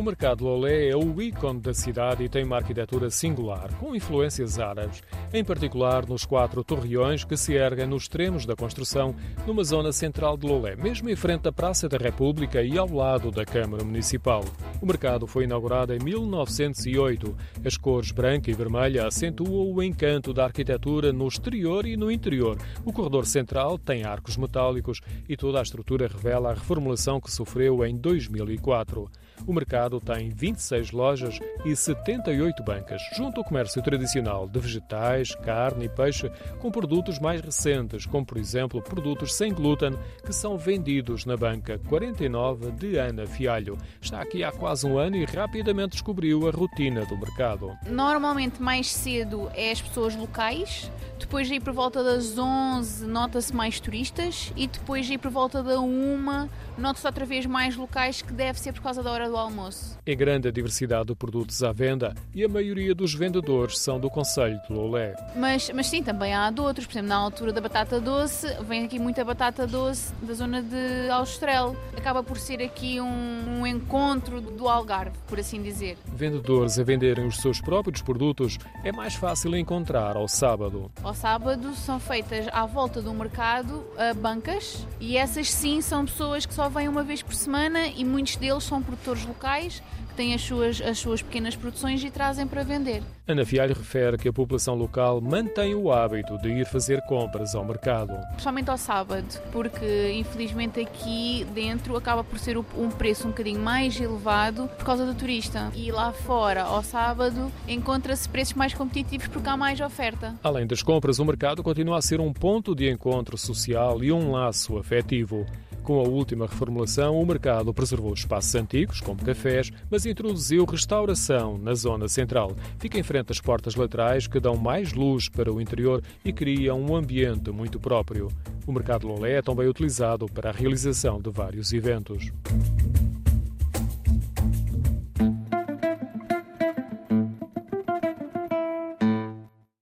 O mercado Lolé é o ícone da cidade e tem uma arquitetura singular, com influências árabes, em particular nos quatro torreões que se erguem nos extremos da construção, numa zona central de Lolé, mesmo em frente à Praça da República e ao lado da Câmara Municipal. O mercado foi inaugurado em 1908. As cores branca e vermelha acentuam o encanto da arquitetura no exterior e no interior. O corredor central tem arcos metálicos e toda a estrutura revela a reformulação que sofreu em 2004. O mercado tem 26 lojas e 78 bancas, junto ao comércio tradicional de vegetais, carne e peixe, com produtos mais recentes, como por exemplo produtos sem glúten, que são vendidos na banca 49 de Ana Fialho. Está aqui há quase um ano e rapidamente descobriu a rotina do mercado. Normalmente mais cedo é as pessoas locais, depois aí por volta das 11 nota-se mais turistas e depois aí por volta da 1 nota-se outra vez mais locais que deve ser por causa da hora do almoço. É grande a diversidade de produtos à venda e a maioria dos vendedores são do Conselho de Lolé. Mas, mas sim, também há de outros. Por exemplo, na altura da batata doce, vem aqui muita batata doce da zona de Alstrel. Acaba por ser aqui um, um encontro do Algarve, por assim dizer. Vendedores a venderem os seus próprios produtos é mais fácil encontrar ao sábado. Ao sábado são feitas à volta do mercado bancas e essas sim são pessoas que só vêm uma vez por semana e muitos deles são produtores locais que têm as suas, as suas pequenas produções e trazem para vender. Ana Fialho refere que a população local mantém o hábito de ir fazer compras ao mercado. Principalmente ao sábado, porque infelizmente aqui dentro acaba por ser um preço um bocadinho mais elevado por causa do turista. E lá fora, ao sábado, encontra-se preços mais competitivos porque há mais oferta. Além das compras, o mercado continua a ser um ponto de encontro social e um laço afetivo. Com a última reformulação, o mercado preservou espaços antigos, como cafés, mas introduziu restauração na zona central. Fica em frente às portas laterais que dão mais luz para o interior e criam um ambiente muito próprio. O mercado Lolé é também utilizado para a realização de vários eventos.